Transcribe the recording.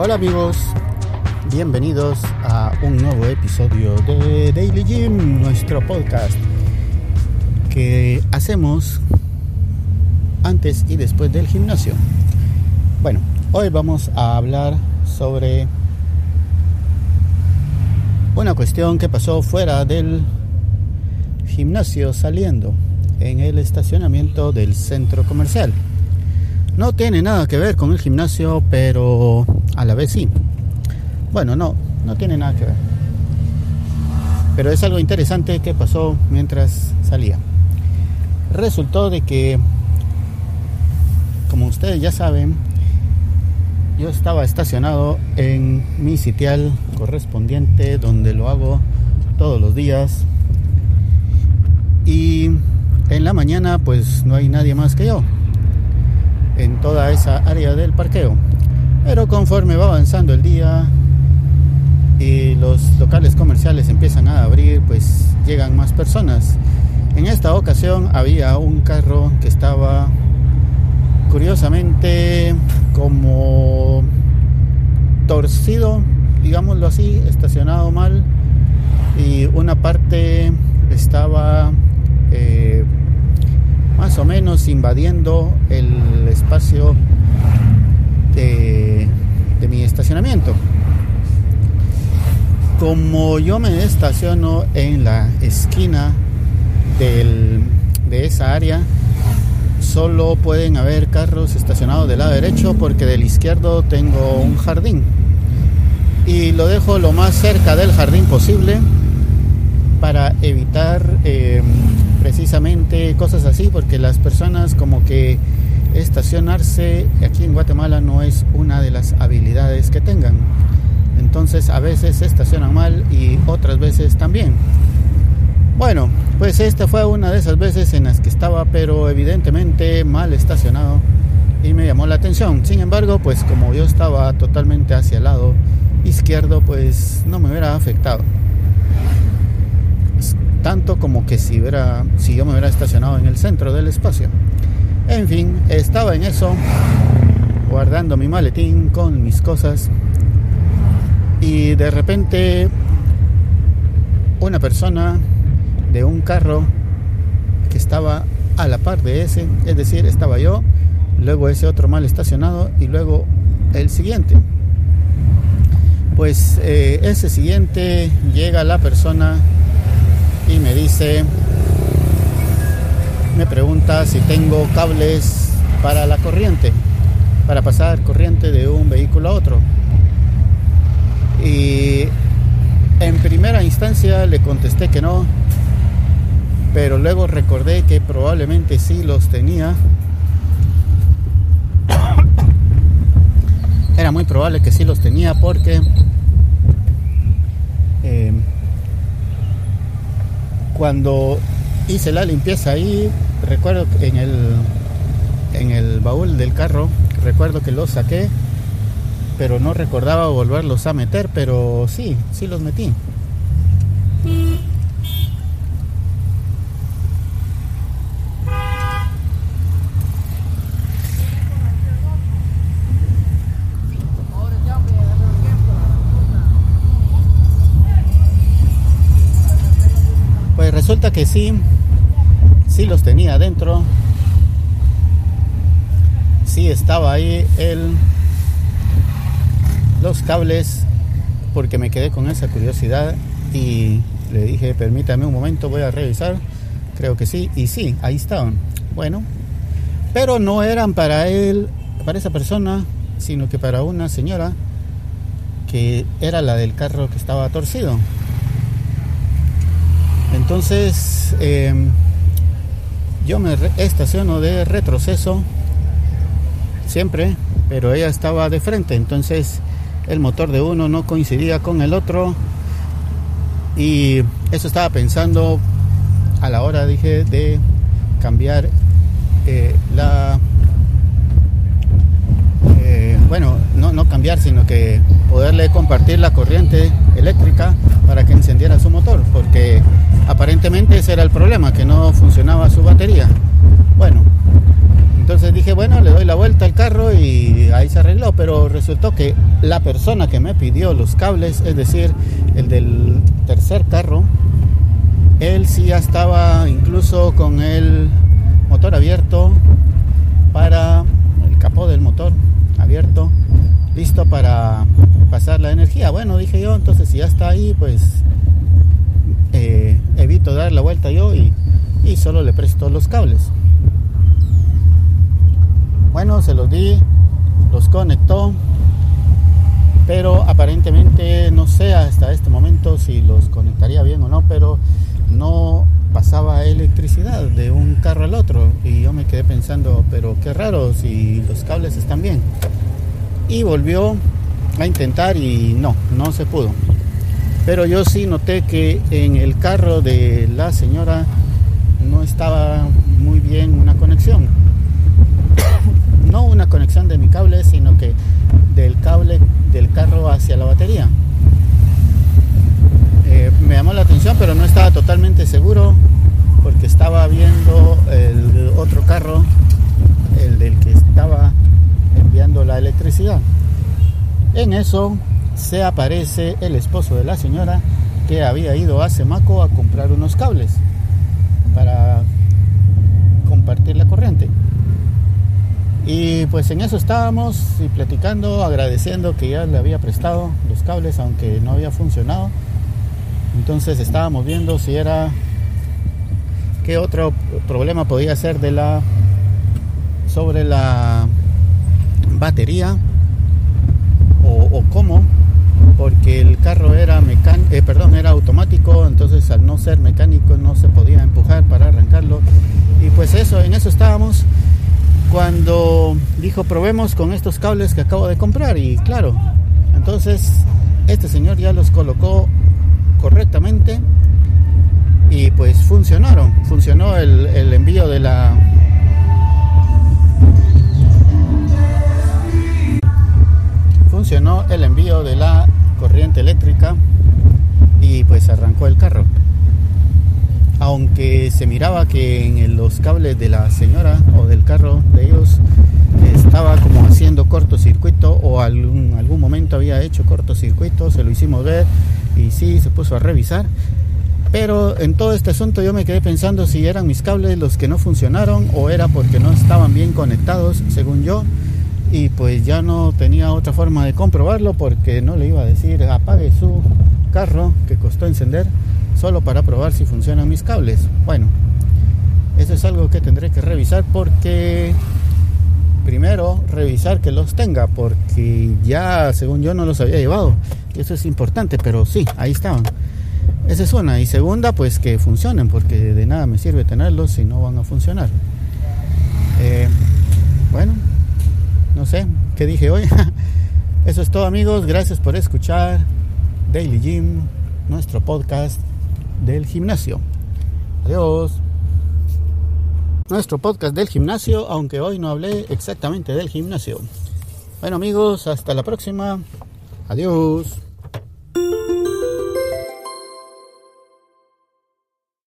Hola, amigos, bienvenidos a un nuevo episodio de Daily Gym, nuestro podcast que hacemos antes y después del gimnasio. Bueno, hoy vamos a hablar sobre una cuestión que pasó fuera del gimnasio saliendo en el estacionamiento del centro comercial. No tiene nada que ver con el gimnasio, pero a la vez sí. Bueno, no, no tiene nada que ver. Pero es algo interesante que pasó mientras salía. Resultó de que, como ustedes ya saben, yo estaba estacionado en mi sitial correspondiente donde lo hago todos los días. Y en la mañana pues no hay nadie más que yo en toda esa área del parqueo. Pero conforme va avanzando el día y los locales comerciales empiezan a abrir, pues llegan más personas. En esta ocasión había un carro que estaba curiosamente como torcido, digámoslo así, estacionado mal y una parte estaba eh, más o menos invadiendo el espacio Como yo me estaciono en la esquina de esa área, solo pueden haber carros estacionados del lado derecho porque del izquierdo tengo un jardín. Y lo dejo lo más cerca del jardín posible para evitar eh, precisamente cosas así, porque las personas como que estacionarse aquí en Guatemala no es una de las habilidades que tengan. Entonces a veces se estacionan mal y otras veces también. Bueno, pues esta fue una de esas veces en las que estaba, pero evidentemente mal estacionado y me llamó la atención. Sin embargo, pues como yo estaba totalmente hacia el lado izquierdo, pues no me hubiera afectado tanto como que si, hubiera, si yo me hubiera estacionado en el centro del espacio. En fin, estaba en eso, guardando mi maletín con mis cosas y de repente una persona de un carro que estaba a la par de ese, es decir, estaba yo, luego ese otro mal estacionado y luego el siguiente. Pues eh, ese siguiente llega la persona y me dice, me pregunta si tengo cables para la corriente, para pasar corriente de un vehículo a otro. Y en primera instancia le contesté que no, pero luego recordé que probablemente sí los tenía. Era muy probable que sí los tenía porque eh, cuando hice la limpieza ahí, recuerdo en el, en el baúl del carro, recuerdo que los saqué, pero no recordaba volverlos a meter, pero sí, sí los metí. resulta que sí, sí los tenía adentro. Sí estaba ahí el, los cables porque me quedé con esa curiosidad y le dije, permítame un momento, voy a revisar. Creo que sí, y sí, ahí estaban. Bueno, pero no eran para él, para esa persona, sino que para una señora que era la del carro que estaba torcido. Entonces, em, yo me estaciono de retroceso siempre, pero ella estaba de frente, entonces el motor de uno no coincidía con el otro y eso estaba pensando a la hora, dije, de cambiar eh, la... Eh, bueno, no, no cambiar, sino que poderle compartir la corriente eléctrica para que encendiera su motor, porque Aparentemente ese era el problema, que no funcionaba su batería. Bueno, Entonces dije, bueno, le doy la vuelta al carro y ahí se arregló, pero resultó que la persona que me pidió los cables, es decir, el del tercer carro, él sí ya estaba incluso con el motor abierto para el capó del motor abierto, listo para pasar la energía. Bueno, dije yo, entonces si ya está ahí, pues eh, evito dar la vuelta yo y, y solo le presto los cables. Bueno, se los di, los conectó, pero aparentemente no sé hasta este momento si los conectaría bien o no, pero no pasaba electricidad de un carro al otro y yo me quedé pensando, pero qué raro si los cables están bien. Y volvió a intentar y no, no se pudo. Pero yo sí noté que en el carro de la señora no estaba muy bien una conexión. no una conexión de mi cable, sino que del cable del carro hacia la batería. Eh, me llamó la atención, pero no estaba totalmente seguro porque estaba viendo otro carro, el del que estaba enviando En eso se aparece el esposo de la señora que había ido a Semaco a comprar unos cables para compartir la corriente. Y pues en eso estábamos y platicando, agradeciendo que ya le había prestado los cables aunque no había funcionado. Entonces estábamos viendo si era qué otro problema podía ser de la sobre la batería o, cómo porque el carro era mecánico, eh, perdón, era automático, entonces al no ser mecánico no se podía empujar para arrancarlo. Y pues eso, en eso estábamos cuando dijo probemos con estos cables que acabo de comprar y claro, entonces este señor ya los colocó correctamente y pues funcionaron, funcionó el envío de la funcionó el envío de la corriente eléctrica y pues arrancó el carro aunque se miraba que en los cables de la señora o del carro de ellos estaba como haciendo cortocircuito o algún, algún momento había hecho cortocircuito, se lo hicimos ver y sí, se puso a revisar. Pero en todo este asunto yo me quedé pensando si eran mis cables los que no funcionaron o era porque no estaban bien conectados, según yo. Y pues ya no tenía otra forma de comprobarlo porque no le iba a decir apague su carro que costó encender solo para probar si funcionan mis cables. Bueno, eso es algo que tendré que revisar porque primero revisar que los tenga porque ya según yo no los había llevado. Eso es importante, pero sí, ahí estaban. Esa es una. Y segunda, pues que funcionen porque de nada me sirve tenerlos si no van a funcionar. Eh, bueno, no sé, ¿qué dije hoy? Eso es todo amigos, gracias por escuchar Daily Gym, nuestro podcast del gimnasio. Adiós. Nuestro podcast del gimnasio, aunque hoy no hablé exactamente del gimnasio. Bueno amigos, hasta la próxima. Adiós.